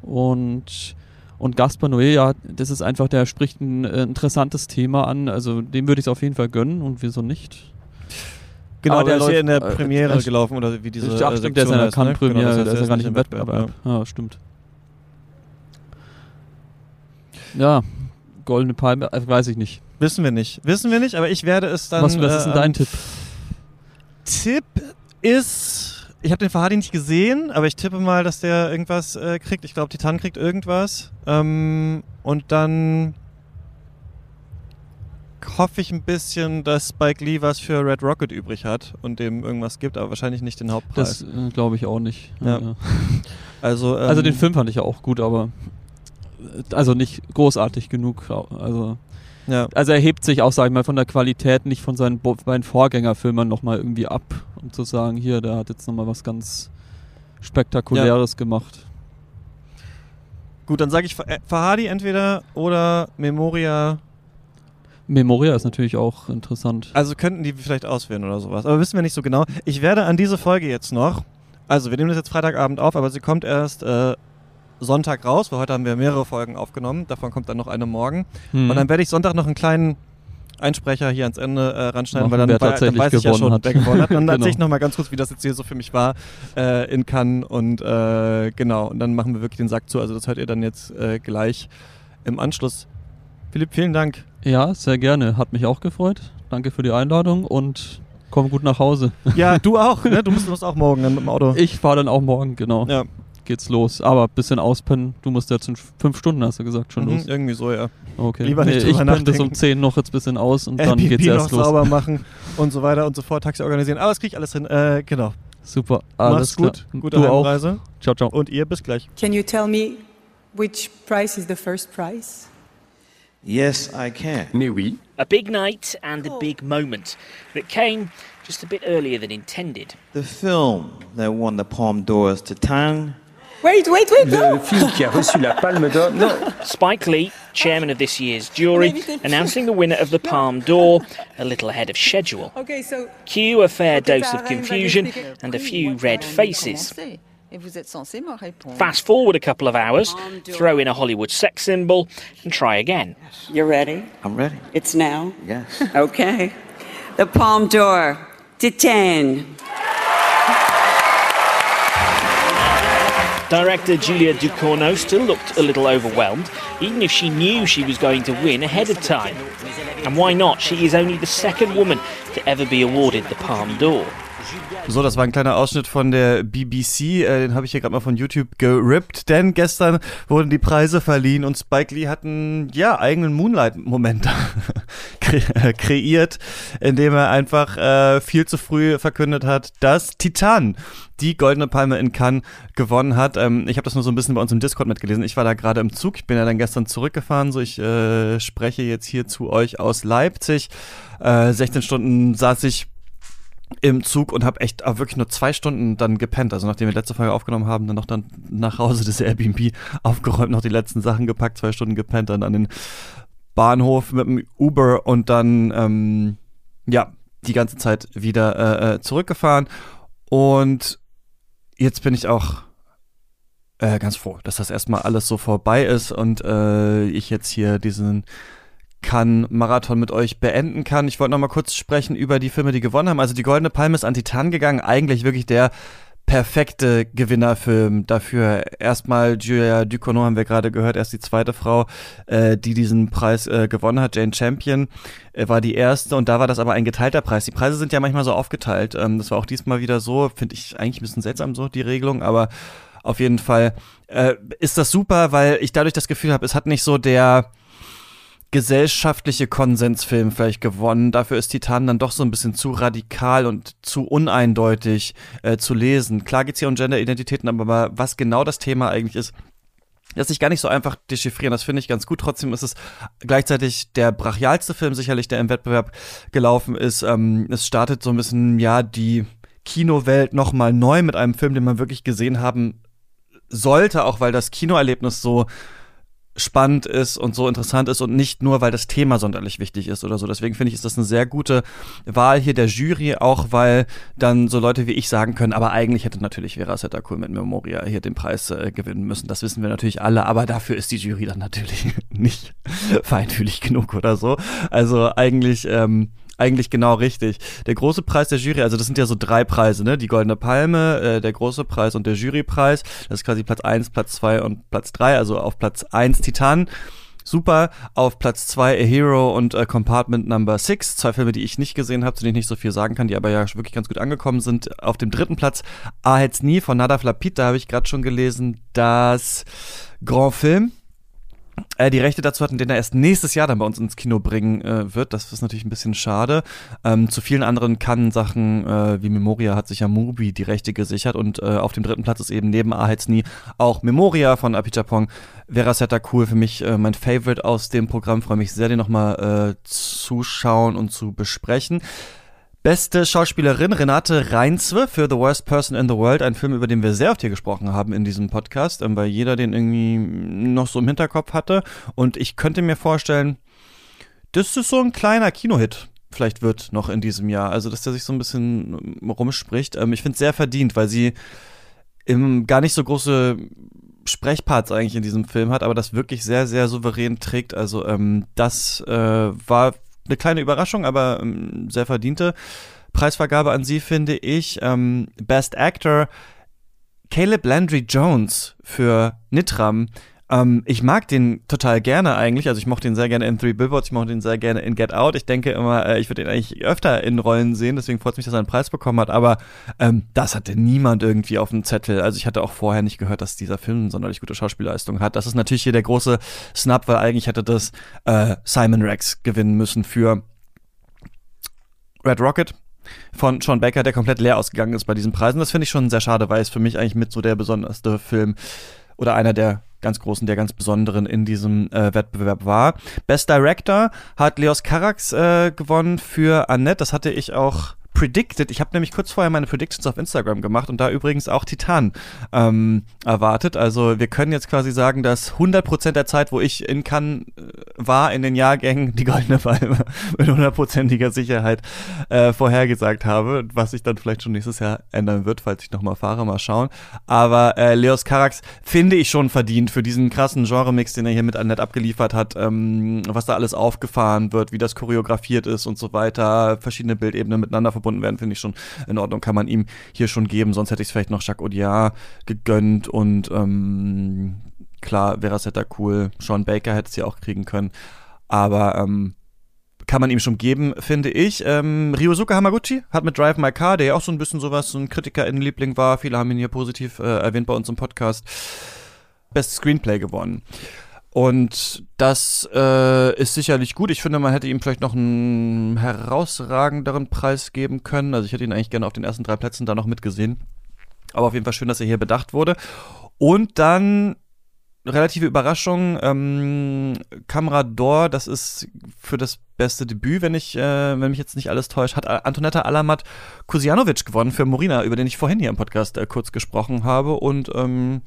Und, und Gaspar Noé, ja, das ist einfach, der spricht ein äh, interessantes Thema an. Also dem würde ich es auf jeden Fall gönnen und wieso nicht? Genau, Aber der, ist hier in der läuft, äh, Premiere äh, gelaufen oder wie diese Ach, äh, stimmt, der ist in der heißt, ne? Genau, der ist ja gar nicht im nicht Wettbewerb. Ja. stimmt. Ja, Goldene Palme, äh, weiß ich nicht. Wissen wir nicht. Wissen wir nicht, aber ich werde es dann. was, was ist denn äh, dein Tipp? Tipp ist. Ich habe den Fahadi nicht gesehen, aber ich tippe mal, dass der irgendwas äh, kriegt. Ich glaube, Titan kriegt irgendwas. Ähm, und dann. hoffe ich ein bisschen, dass Spike Lee was für Red Rocket übrig hat und dem irgendwas gibt, aber wahrscheinlich nicht den Hauptpreis. Das äh, glaube ich auch nicht. Ja. Ja. also, ähm, Also den Film fand ich ja auch gut, aber äh, also nicht großartig genug. Also, Ja. also er hebt sich auch, sag ich mal, von der Qualität nicht von seinen Bo- beiden Vorgängerfilmen nochmal irgendwie ab, um zu sagen, hier, der hat jetzt nochmal was ganz Spektakuläres gemacht. Gut, dann sage ich äh, Fahadi entweder oder Memoria. Memoria ist natürlich auch interessant. Also könnten die vielleicht auswählen oder sowas. Aber wissen wir nicht so genau. Ich werde an diese Folge jetzt noch. Also, wir nehmen das jetzt Freitagabend auf, aber sie kommt erst äh, Sonntag raus, weil heute haben wir mehrere Folgen aufgenommen. Davon kommt dann noch eine morgen. Hm. Und dann werde ich Sonntag noch einen kleinen Einsprecher hier ans Ende äh, ranschneiden, Machen, weil dann, wer weil, dann tatsächlich weiß ich ja schon, hat. wer gewonnen hat. Und dann Genau. erzähle ich nochmal ganz kurz, wie das jetzt hier so für mich war äh, in Cannes. Und äh, genau, und dann machen wir wirklich den Sack zu. Also das hört ihr dann jetzt äh, gleich im Anschluss. Philipp, vielen Dank. Ja, sehr gerne. Hat mich auch gefreut. Danke für die Einladung und komm gut nach Hause. Ja, du auch, ne? Du musst, musst auch morgen dann mit dem Auto. Ich fahre dann auch morgen, genau. ja, Geht's los. Aber bisschen auspennen. Du musst jetzt in fünf Stunden, hast du gesagt, schon mhm, los. irgendwie so, ja. Okay. Lieber nicht ich drüber penne bis um. 10 noch jetzt bisschen aus und dann Airbnb geht's noch erst los. sauber machen und so weiter und so fort, Taxi organisieren. Aber das kriege ich alles hin. Äh, genau. Super. Alles Mach's gut. klar. Gute du auch. Heimreise. Ciao, ciao. Und ihr bis gleich. Can you tell me which prize is the first prize? Yes, I can. Mais oui. A big night and a big moment that came just a bit earlier than intended. The film that won the Palme d'Or is Titan. Wait, wait, wait, no! Le film qui a reçu la Palme d'Or. Non, Spike Lee, chairman of this year's jury, announcing the winner of the Palme d'Or a little ahead of schedule. Okay, so Cue a fair dose of confusion and a few red faces. Et vous êtes censé me répondre. Fast forward a couple of hours, throw in a Hollywood sex symbol, and try again. You're ready? I'm ready. It's now. Yes. Okay. The Palme d'Or, Titane. Director Julia Ducournau still looked a little overwhelmed, even if she knew she was going to win ahead of time. And why not? She is only the second woman to ever be awarded the Palme d'Or. So, das war ein kleiner Ausschnitt von der BBC. Äh, den habe ich hier gerade mal von YouTube gerippt, denn gestern wurden die Preise verliehen und Spike Lee hat einen ja, eigenen Moonlight-Moment äh, kreiert, indem er einfach äh, viel zu früh verkündet hat, dass Titan die Goldene Palme in Cannes gewonnen hat. Ähm, ich habe das nur so ein bisschen bei uns im Discord mitgelesen. Ich war da gerade im Zug. Ich bin ja dann gestern zurückgefahren. So, ich äh, spreche jetzt hier zu euch aus Leipzig. Äh, 16 Stunden saß ich im Zug und habe echt auch wirklich nur zwei Stunden dann gepennt. Also nachdem wir letzte Folge aufgenommen haben, dann noch dann nach Hause des Airbnb aufgeräumt, noch die letzten Sachen gepackt, zwei Stunden gepennt, dann an den Bahnhof mit dem Uber und dann ähm, ja die ganze Zeit wieder äh, äh, zurückgefahren. Und jetzt bin ich auch äh, ganz froh, dass das erstmal alles so vorbei ist und äh, ich jetzt hier diesen kann Marathon mit euch beenden kann. Ich wollte noch mal kurz sprechen über die Filme, die gewonnen haben. Also die Goldene Palme ist an Titan gegangen. Eigentlich wirklich der perfekte Gewinnerfilm dafür. Erstmal Julia Ducournau haben wir gerade gehört, erst die zweite Frau, äh, die diesen Preis äh, gewonnen hat. Jane Champion äh, war die erste und da war das aber ein geteilter Preis. Die Preise sind ja manchmal so aufgeteilt. Ähm, das war auch diesmal wieder so. Finde ich eigentlich ein bisschen seltsam so, die Regelung, aber auf jeden Fall äh, ist das super, weil ich dadurch das Gefühl habe, es hat nicht so der gesellschaftliche Konsensfilm vielleicht gewonnen. Dafür ist Titan dann doch so ein bisschen zu radikal und zu uneindeutig äh, zu lesen. Klar geht's hier um Genderidentitäten, aber was genau das Thema eigentlich ist, lässt sich gar nicht so einfach dechiffrieren. Das finde ich ganz gut. Trotzdem ist es gleichzeitig der brachialste Film sicherlich, der im Wettbewerb gelaufen ist. Ähm, es startet so ein bisschen, ja, die Kinowelt nochmal neu mit einem Film, den man wirklich gesehen haben sollte, auch weil das Kinoerlebnis so spannend ist und so interessant ist und nicht nur, weil das Thema sonderlich wichtig ist oder so. Deswegen finde ich, ist das eine sehr gute Wahl hier der Jury, auch weil dann so Leute wie ich sagen können, aber eigentlich hätte natürlich Vera Settakul mit Memoria hier den Preis äh, gewinnen müssen. Das wissen wir natürlich alle, aber dafür ist die Jury dann natürlich nicht feinfühlig genug oder so. Also eigentlich ähm, eigentlich genau richtig. Der große Preis der Jury, also das sind ja so drei Preise, ne? Die Goldene Palme, äh, der große Preis und der Jurypreis. Das ist quasi Platz eins, Platz zwei und Platz drei. Also auf Platz eins Titan. Super. Auf Platz zwei A Hero und äh, Compartment Number Six. Zwei Filme, die ich nicht gesehen habe, zu denen ich nicht so viel sagen kann, die aber ja wirklich ganz gut angekommen sind. Auf dem dritten Platz A Heads Nie von Nada Flapit. Da habe ich gerade schon gelesen, dass Grand Film die Rechte dazu hatten, den er erst nächstes Jahr dann bei uns ins Kino bringen äh, wird. Das ist natürlich ein bisschen schade. Ähm, zu vielen anderen Kann-Sachen äh, wie Memoria hat sich ja Mubi die Rechte gesichert und äh, auf dem dritten Platz ist eben neben A nie auch Memoria von Apichatpong. Verasetta cool für mich, äh, mein Favorite aus dem Programm. Freue mich sehr, den nochmal äh, zuschauen und zu besprechen. Beste Schauspielerin Renate Reinzwe für The Worst Person in the World, ein Film, über den wir sehr oft hier gesprochen haben in diesem Podcast, ähm, weil jeder den irgendwie noch so im Hinterkopf hatte. Und ich könnte mir vorstellen, dass das so ein kleiner Kinohit vielleicht wird noch in diesem Jahr. Also, dass der sich so ein bisschen rumspricht. Ähm, ich finde es sehr verdient, weil sie im, gar nicht so große Sprechparts eigentlich in diesem Film hat, aber das wirklich sehr, sehr souverän trägt. Also, ähm, das äh, war eine kleine Überraschung, aber ähm, sehr verdiente Preisvergabe an sie, finde ich. Ähm, Best Actor Caleb Landry Jones für Nitram. Ähm, ich mag den total gerne eigentlich. Also ich mochte ihn sehr gerne in Three Billboards, ich mochte ihn sehr gerne in Get Out. Ich denke immer, äh, ich würde ihn eigentlich öfter in Rollen sehen, deswegen freut es mich, dass er einen Preis bekommen hat. Aber ähm, das hatte niemand irgendwie auf dem Zettel. Also ich hatte auch vorher nicht gehört, dass dieser Film sonderlich gute Schauspielleistung hat. Das ist natürlich hier der große Snap, weil eigentlich hätte das äh, Simon Rex gewinnen müssen für Red Rocket von Sean Baker, der komplett leer ausgegangen ist bei diesen Preisen. Das finde ich schon sehr schade, weil es für mich eigentlich mit so der besonderste Film oder einer der ganz großen, der ganz besonderen in diesem äh, Wettbewerb war. Best Director hat Leos Carax äh, gewonnen für Annette. Das hatte ich auch predicted. Ich habe nämlich kurz vorher meine Predictions auf Instagram gemacht und da übrigens auch Titan ähm, erwartet. Also wir können jetzt quasi sagen, dass 100% der Zeit, wo ich in Cannes äh, war, in den Jahrgängen die Goldene Palme mit hundertprozentiger Sicherheit äh, vorhergesagt habe, was sich dann vielleicht schon nächstes Jahr ändern wird, falls ich nochmal fahre, mal schauen. Aber äh, Leos Carax finde ich schon verdient für diesen krassen Genre-Mix, den er hier mit Annette abgeliefert hat, ähm, was da alles aufgefahren wird, wie das choreografiert ist und so weiter, verschiedene Bildebenen miteinander verbunden werden, finde ich schon in Ordnung, kann man ihm hier schon geben. Sonst hätte ich es vielleicht noch Jacques Audiard gegönnt und ähm, klar, wäre es hätte cool. Sean Baker hätte es ja auch kriegen können. Aber ähm, kann man ihm schon geben, finde ich. Ähm, Ryosuke Hamaguchi hat mit Drive My Car, der ja auch so ein bisschen sowas, so ein KritikerInnenliebling war, viele haben ihn hier positiv äh, erwähnt bei uns im Podcast, Best Screenplay gewonnen. Und das äh, ist sicherlich gut. Ich finde, man hätte ihm vielleicht noch einen herausragenderen Preis geben können. Also ich hätte ihn eigentlich gerne auf den ersten drei Plätzen da noch mitgesehen. Aber auf jeden Fall schön, dass er hier bedacht wurde. Und dann relative Überraschung, ähm, Kamera Dor, das ist für das beste Debüt, wenn ich, äh, wenn mich jetzt nicht alles täuscht, hat Antonetta Alamat Kusianovic gewonnen für Morina, über den ich vorhin hier im Podcast äh, kurz gesprochen habe. Und ähm,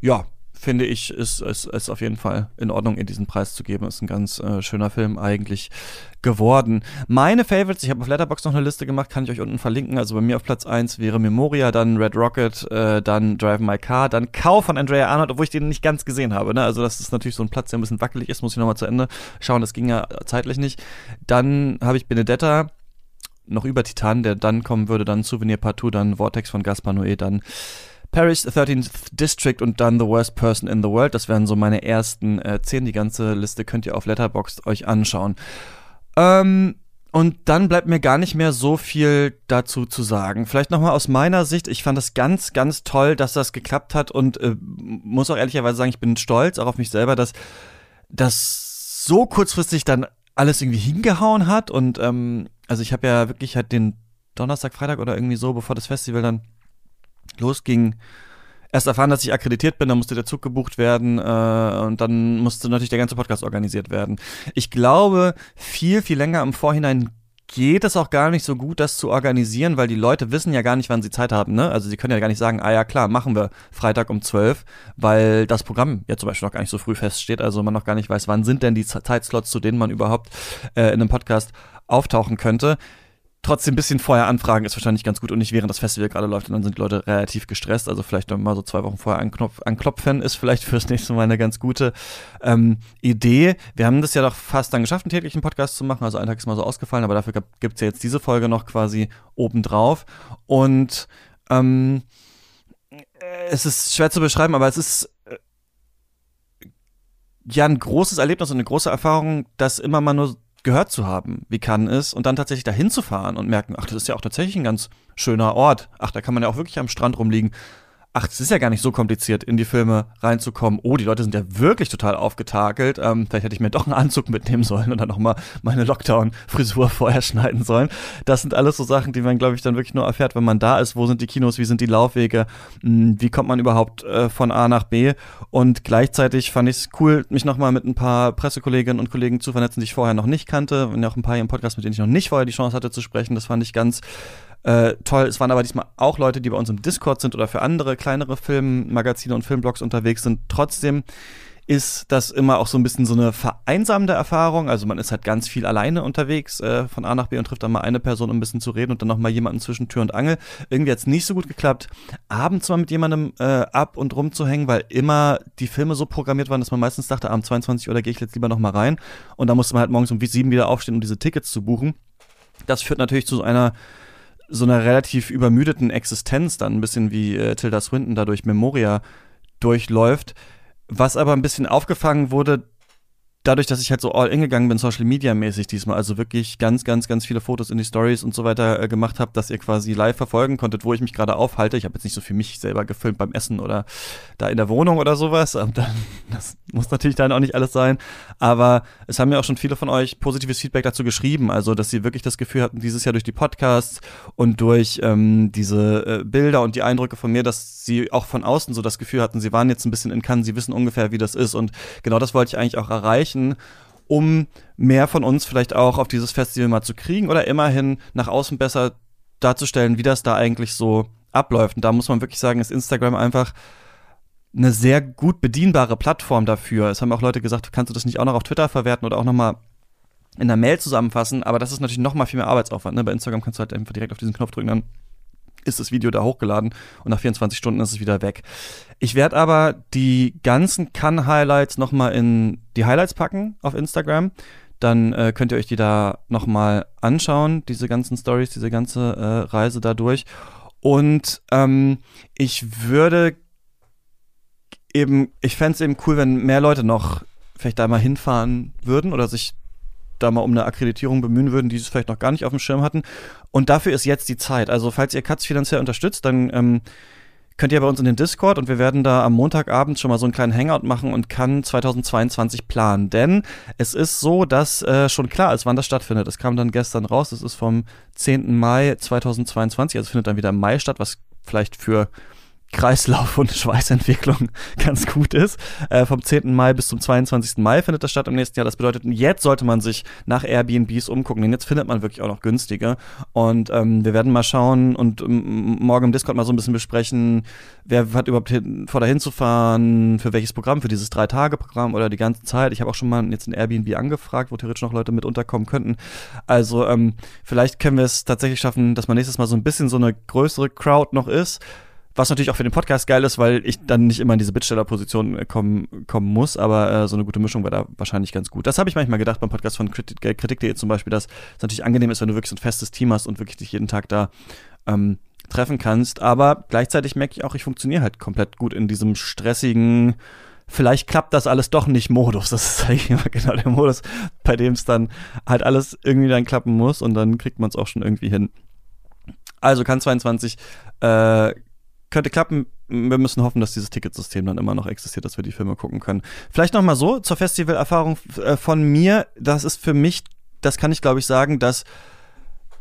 ja, finde ich, ist, ist auf jeden Fall in Ordnung, ihr diesen Preis zu geben. Ist ein ganz äh, schöner Film eigentlich geworden. Meine Favorites, ich habe auf Letterbox noch eine Liste gemacht, kann ich euch unten verlinken. Also bei mir auf Platz 1 wäre Memoria, dann Red Rocket, äh, dann Drive My Car, dann Cow von Andrea Arnold, obwohl ich den nicht ganz gesehen habe. Ne? Also das ist natürlich so ein Platz, der ein bisschen wackelig ist, muss ich nochmal zu Ende schauen. Das ging ja zeitlich nicht. Dann habe ich Benedetta, noch über Titan, der dann kommen würde, dann Souvenir Partout, dann Vortex von Gaspar Noé, dann Paris 13th District und dann The Worst Person in the World. Das wären so meine ersten äh, zehn. Die ganze Liste könnt ihr auf Letterboxd euch anschauen. Ähm, und dann bleibt mir gar nicht mehr so viel dazu zu sagen. Vielleicht nochmal aus meiner Sicht, ich fand das ganz, ganz toll, dass das geklappt hat und äh, muss auch ehrlicherweise sagen, ich bin stolz auch auf mich selber, dass das so kurzfristig dann alles irgendwie hingehauen hat. Und ähm, also ich habe ja wirklich halt den Donnerstag, Freitag oder irgendwie so, bevor das Festival dann losging, erst erfahren, dass ich akkreditiert bin, dann musste der Zug gebucht werden äh, und dann musste natürlich der ganze Podcast organisiert werden. Ich glaube, viel, viel länger im Vorhinein geht es auch gar nicht so gut, das zu organisieren, weil die Leute wissen ja gar nicht, wann sie Zeit haben. Ne? Also sie können ja gar nicht sagen, ah ja klar, machen wir Freitag um 12, weil das Programm ja zum Beispiel noch gar nicht so früh feststeht, also man noch gar nicht weiß, wann sind denn die Zeitslots, zu denen man überhaupt äh, in einem Podcast auftauchen könnte trotzdem ein bisschen vorher anfragen ist wahrscheinlich ganz gut und nicht während das Festival gerade läuft und dann sind die Leute relativ gestresst. Also vielleicht mal so zwei Wochen vorher anklopfen ist vielleicht fürs nächste Mal eine ganz gute ähm, Idee. Wir haben das ja doch fast dann geschafft, einen täglichen Podcast zu machen. Also ein Tag ist mal so ausgefallen, aber dafür gibt es ja jetzt diese Folge noch quasi obendrauf. Und ähm, es ist schwer zu beschreiben, aber es ist äh, ja ein großes Erlebnis und eine große Erfahrung, das immer mal nur gehört zu haben, wie Cannes ist, und dann tatsächlich dahin zu fahren und merken, ach, das ist ja auch tatsächlich ein ganz schöner Ort. Ach, da kann man ja auch wirklich am Strand rumliegen. Ach, es ist ja gar nicht so kompliziert, in die Filme reinzukommen. Oh, die Leute sind ja wirklich total aufgetakelt. Ähm, vielleicht hätte ich mir doch einen Anzug mitnehmen sollen und dann nochmal meine Lockdown-Frisur vorher schneiden sollen. Das sind alles so Sachen, die man, glaube ich, dann wirklich nur erfährt, wenn man da ist. Wo sind die Kinos? Wie sind die Laufwege? Hm, wie kommt man überhaupt äh, von A nach B? Und gleichzeitig fand ich es cool, mich nochmal mit ein paar Pressekolleginnen und Kollegen zu vernetzen, die ich vorher noch nicht kannte. Und auch ein paar hier im Podcast, mit denen ich noch nicht vorher die Chance hatte zu sprechen. Das fand ich ganz äh, toll. Es waren aber diesmal auch Leute, die bei uns im Discord sind oder für andere kleinere Filmmagazine und Filmblogs unterwegs sind. Trotzdem ist das immer auch so ein bisschen so eine vereinsamende Erfahrung. Also man ist halt ganz viel alleine unterwegs äh, von A nach B und trifft dann mal eine Person, um ein bisschen zu reden und dann noch mal jemanden zwischen Tür und Angel. Irgendwie hat es nicht so gut geklappt, abends mal mit jemandem äh, ab und rumzuhängen, weil immer die Filme so programmiert waren, dass man meistens dachte, abends 22 Uhr, da gehe ich jetzt lieber noch mal rein. Und da musste man halt morgens um sieben wieder aufstehen, um diese Tickets zu buchen. Das führt natürlich zu so einer so einer relativ übermüdeten Existenz dann ein bisschen wie äh, Tilda Swinton dadurch Memoria durchläuft. Was aber ein bisschen aufgefangen wurde dadurch, dass ich halt so all in gegangen bin, Social Media mäßig diesmal, also wirklich ganz, ganz, ganz viele Fotos in die Stories und so weiter äh, gemacht habe, dass ihr quasi live verfolgen konntet, wo ich mich gerade aufhalte. Ich habe jetzt nicht so für mich selber gefilmt beim Essen oder da in der Wohnung oder sowas. Ähm, dann, das muss natürlich dann auch nicht alles sein. Aber es haben ja auch schon viele von euch positives Feedback dazu geschrieben, also dass sie wirklich das Gefühl hatten, dieses Jahr durch die Podcasts und durch ähm, diese äh, Bilder und die Eindrücke von mir, dass sie auch von außen so das Gefühl hatten, sie waren jetzt ein bisschen in Cannes, sie wissen ungefähr, wie das ist. Und genau das wollte ich eigentlich auch erreichen erreichen, um mehr von uns vielleicht auch auf dieses Festival mal zu kriegen oder immerhin nach außen besser darzustellen, wie das da eigentlich so abläuft. Und da muss man wirklich sagen, ist Instagram einfach eine sehr gut bedienbare Plattform dafür. Es haben auch Leute gesagt, kannst du das nicht auch noch auf Twitter verwerten oder auch noch mal in der Mail zusammenfassen, aber das ist natürlich noch mal viel mehr Arbeitsaufwand. Ne? Bei Instagram kannst du halt einfach direkt auf diesen Knopf drücken, dann ist das Video da hochgeladen und nach 24 Stunden ist es wieder weg. Ich werde aber die ganzen Kann-Highlights nochmal in die Highlights packen auf Instagram. Dann äh, könnt ihr euch die da nochmal anschauen, diese ganzen Stories, diese ganze äh, Reise da durch. Und ähm, ich würde eben, ich fände es eben cool, wenn mehr Leute noch vielleicht da mal hinfahren würden oder sich da mal um eine Akkreditierung bemühen würden, die es vielleicht noch gar nicht auf dem Schirm hatten. Und dafür ist jetzt die Zeit. Also falls ihr Katz finanziell unterstützt, dann ähm, könnt ihr bei uns in den Discord und wir werden da am Montagabend schon mal so einen kleinen Hangout machen und kann 2022 planen. Denn es ist so, dass äh, schon klar ist, wann das stattfindet. Es kam dann gestern raus, es ist vom 10. Mai 2022, also findet dann wieder im Mai statt, was vielleicht für Kreislauf und Schweißentwicklung ganz gut ist. Äh, vom 10. Mai bis zum 22. Mai findet das statt im nächsten Jahr. Das bedeutet, jetzt sollte man sich nach Airbnbs umgucken, denn jetzt findet man wirklich auch noch günstige. Und ähm, wir werden mal schauen und morgen im Discord mal so ein bisschen besprechen, wer hat überhaupt hin, vor dahin zu fahren, für welches Programm, für dieses Drei-Tage-Programm oder die ganze Zeit. Ich habe auch schon mal jetzt ein Airbnb angefragt, wo theoretisch noch Leute mit unterkommen könnten. Also ähm, vielleicht können wir es tatsächlich schaffen, dass man nächstes Mal so ein bisschen so eine größere Crowd noch ist was natürlich auch für den Podcast geil ist, weil ich dann nicht immer in diese Bittstellerposition äh, kommen, kommen muss, aber äh, so eine gute Mischung wäre da wahrscheinlich ganz gut. Das habe ich manchmal gedacht beim Podcast von Kritik.de äh, Kritik zum Beispiel, dass es natürlich angenehm ist, wenn du wirklich so ein festes Team hast und wirklich dich jeden Tag da ähm, treffen kannst. Aber gleichzeitig merke ich auch, ich funktioniere halt komplett gut in diesem stressigen, vielleicht klappt das alles doch nicht Modus. Das ist eigentlich immer genau der Modus, bei dem es dann halt alles irgendwie dann klappen muss und dann kriegt man es auch schon irgendwie hin. Also kann 22 äh, könnte klappen. Wir müssen hoffen, dass dieses Ticketsystem dann immer noch existiert, dass wir die Filme gucken können. Vielleicht noch mal so zur Festivalerfahrung äh, von mir. Das ist für mich, das kann ich glaube ich sagen, das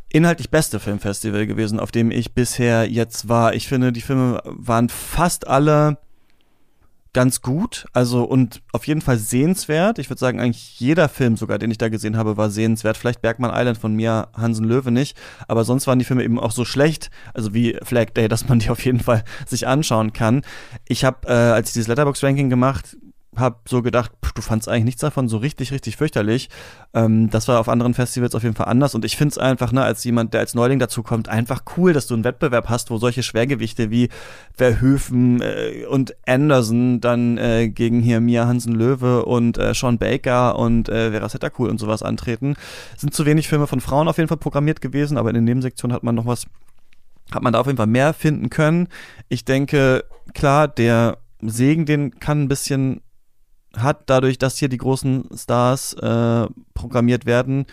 inhaltlich beste Filmfestival gewesen, auf dem ich bisher jetzt war. Ich finde, die Filme waren fast alle ganz gut, also und auf jeden Fall sehenswert. Ich würde sagen, eigentlich jeder Film sogar, den ich da gesehen habe, war sehenswert. Vielleicht Bergmann Island von mir, Hansen Löwe nicht, aber sonst waren die Filme eben auch so schlecht, also wie Flag Day, dass man die auf jeden Fall sich anschauen kann. Ich habe, äh, als ich dieses Letterbox Ranking gemacht habe so gedacht, pff, du fandst eigentlich nichts davon so richtig, richtig fürchterlich. Ähm, das war auf anderen Festivals auf jeden Fall anders und ich finde es einfach, ne, als jemand, der als Neuling dazu kommt, einfach cool, dass du einen Wettbewerb hast, wo solche Schwergewichte wie Verhöfen äh, und Anderson dann äh, gegen hier Mia Hansen Löwe und äh, Sean Baker und äh, Vera Settercool und sowas antreten. Sind zu wenig Filme von Frauen auf jeden Fall programmiert gewesen, aber in den Nebensektionen hat man noch was, hat man da auf jeden Fall mehr finden können. Ich denke, klar, der Segen, den kann ein bisschen hat, dadurch, dass hier die großen Stars äh, programmiert werden,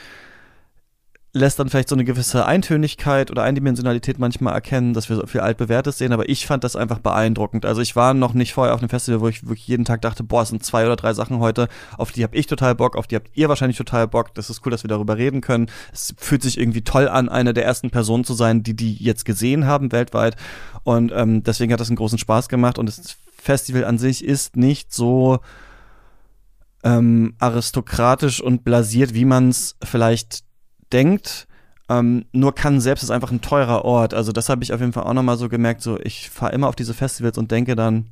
lässt dann vielleicht so eine gewisse Eintönigkeit oder Eindimensionalität manchmal erkennen, dass wir so viel altbewährtes sehen, aber ich fand das einfach beeindruckend. Also ich war noch nicht vorher auf einem Festival, wo ich wirklich jeden Tag dachte, boah, es sind zwei oder drei Sachen heute, auf die habe ich total Bock, auf die habt ihr wahrscheinlich total Bock. Das ist cool, dass wir darüber reden können. Es fühlt sich irgendwie toll an, eine der ersten Personen zu sein, die die jetzt gesehen haben weltweit. Und ähm, deswegen hat das einen großen Spaß gemacht und das Festival an sich ist nicht so ähm, aristokratisch und blasiert, wie man es vielleicht denkt. Ähm, nur kann selbst ist einfach ein teurer Ort. Also das habe ich auf jeden Fall auch nochmal so gemerkt. So, ich fahre immer auf diese Festivals und denke dann,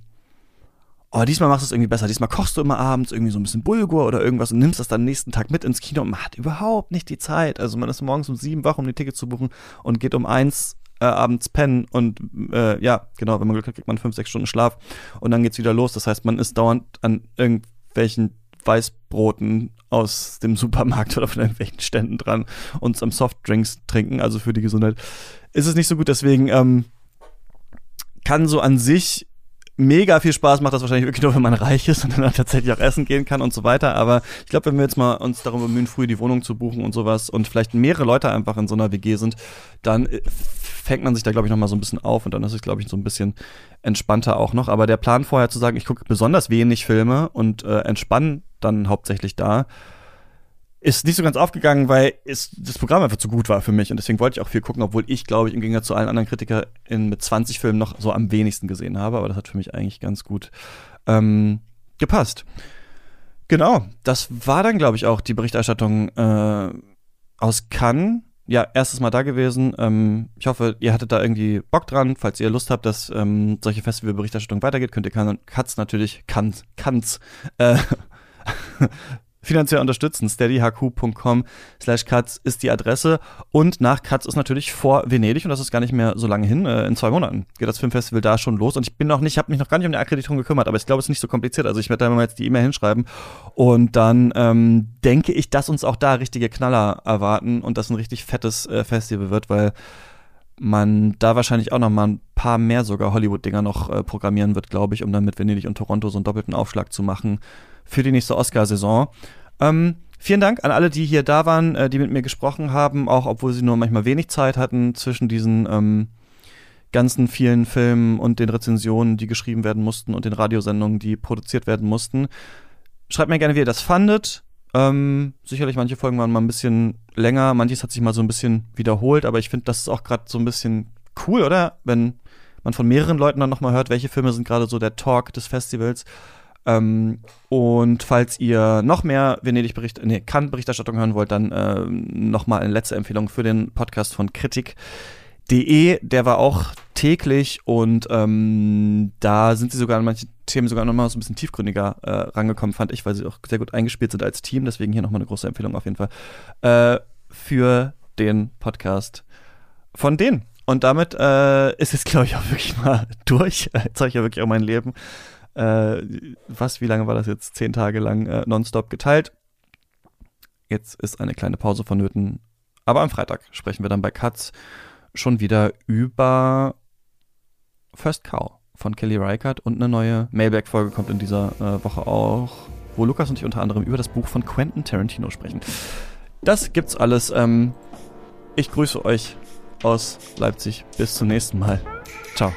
oh, diesmal machst du es irgendwie besser. Diesmal kochst du immer abends irgendwie so ein bisschen Bulgur oder irgendwas und nimmst das dann nächsten Tag mit ins Kino und man hat überhaupt nicht die Zeit. Also man ist morgens um sieben wach, um die Tickets zu buchen und geht um eins äh, abends pennen und äh, ja, genau, wenn man Glück hat, kriegt man fünf, sechs Stunden Schlaf und dann geht's wieder los. Das heißt, man ist dauernd an irgendwelchen Weißbroten aus dem Supermarkt oder von irgendwelchen Ständen dran und am Softdrinks trinken, also für die Gesundheit, ist es nicht so gut. Deswegen ähm, kann so an sich mega viel Spaß macht das wahrscheinlich wirklich nur, wenn man reich ist und dann tatsächlich auch essen gehen kann und so weiter. Aber ich glaube, wenn wir jetzt mal uns darum bemühen, früh die Wohnung zu buchen und sowas und vielleicht mehrere Leute einfach in so einer WG sind, dann äh, fängt man sich da, glaube ich, nochmal so ein bisschen auf und dann ist es, glaube ich, so ein bisschen entspannter auch noch. Aber der Plan vorher zu sagen, ich gucke besonders wenig Filme und äh, entspanne dann hauptsächlich da, ist nicht so ganz aufgegangen, weil es, das Programm einfach zu gut war für mich und deswegen wollte ich auch viel gucken, obwohl ich, glaube ich, im Gegensatz zu allen anderen KritikerInnen mit 20 Filmen noch so am wenigsten gesehen habe, aber das hat für mich eigentlich ganz gut ähm, gepasst. Genau, das war dann, glaube ich, auch die Berichterstattung äh, aus Cannes. Ja, erstes Mal da gewesen. Ähm, ich hoffe, ihr hattet da irgendwie Bock dran. Falls ihr Lust habt, dass ähm, solche Festivalberichterstattung weitergeht, könnt ihr Katz natürlich, Kanz, Kanz, äh, finanziell unterstützen. steadyhq.com slash cuts ist die Adresse. Und nach Cuts ist natürlich vor Venedig und das ist gar nicht mehr so lange hin. Äh, in zwei Monaten geht das Filmfestival da schon los. Und ich bin noch nicht, habe mich noch gar nicht um die Akkreditierung gekümmert, aber ich glaube, es ist nicht so kompliziert. Also ich werde da mal jetzt die E-Mail hinschreiben. Und dann ähm, denke ich, dass uns auch da richtige Knaller erwarten und das ein richtig fettes äh, Festival wird, weil man da wahrscheinlich auch noch mal ein paar mehr sogar Hollywood-Dinger noch äh, programmieren wird, glaube ich, um dann mit Venedig und Toronto so einen doppelten Aufschlag zu machen für die nächste Oscar-Saison. Ähm, vielen Dank an alle, die hier da waren, äh, die mit mir gesprochen haben, auch obwohl sie nur manchmal wenig Zeit hatten zwischen diesen ähm, ganzen vielen Filmen und den Rezensionen, die geschrieben werden mussten und den Radiosendungen, die produziert werden mussten. Schreibt mir gerne, wie ihr das fandet. Ähm, sicherlich, manche Folgen waren mal ein bisschen länger, manches hat sich mal so ein bisschen wiederholt, aber ich finde, das ist auch gerade so ein bisschen cool, oder? Wenn man von mehreren Leuten dann nochmal hört, welche Filme sind gerade so der Talk des Festivals. Ähm, und falls ihr noch mehr Venedig-Bericht, nee, Cannes-Berichterstattung hören wollt, dann äh, nochmal eine letzte Empfehlung für den Podcast von Kritik.de. Der war auch täglich und ähm, da sind sie sogar an manchen Themen sogar nochmal so ein bisschen tiefgründiger äh, rangekommen, fand ich, weil sie auch sehr gut eingespielt sind als Team. Deswegen hier nochmal eine große Empfehlung auf jeden Fall äh, für den Podcast von denen. Und damit äh, ist es, glaube ich, auch wirklich mal durch. Jetzt habe ich ja wirklich auch mein Leben äh, was, wie lange war das jetzt? Zehn Tage lang äh, nonstop geteilt. Jetzt ist eine kleine Pause vonnöten. Aber am Freitag sprechen wir dann bei Katz schon wieder über First Cow von Kelly Reichardt und eine neue Mailback-Folge kommt in dieser äh, Woche auch, wo Lukas und ich unter anderem über das Buch von Quentin Tarantino sprechen. Das gibt's alles. Ähm, ich grüße euch aus Leipzig. Bis zum nächsten Mal. Ciao.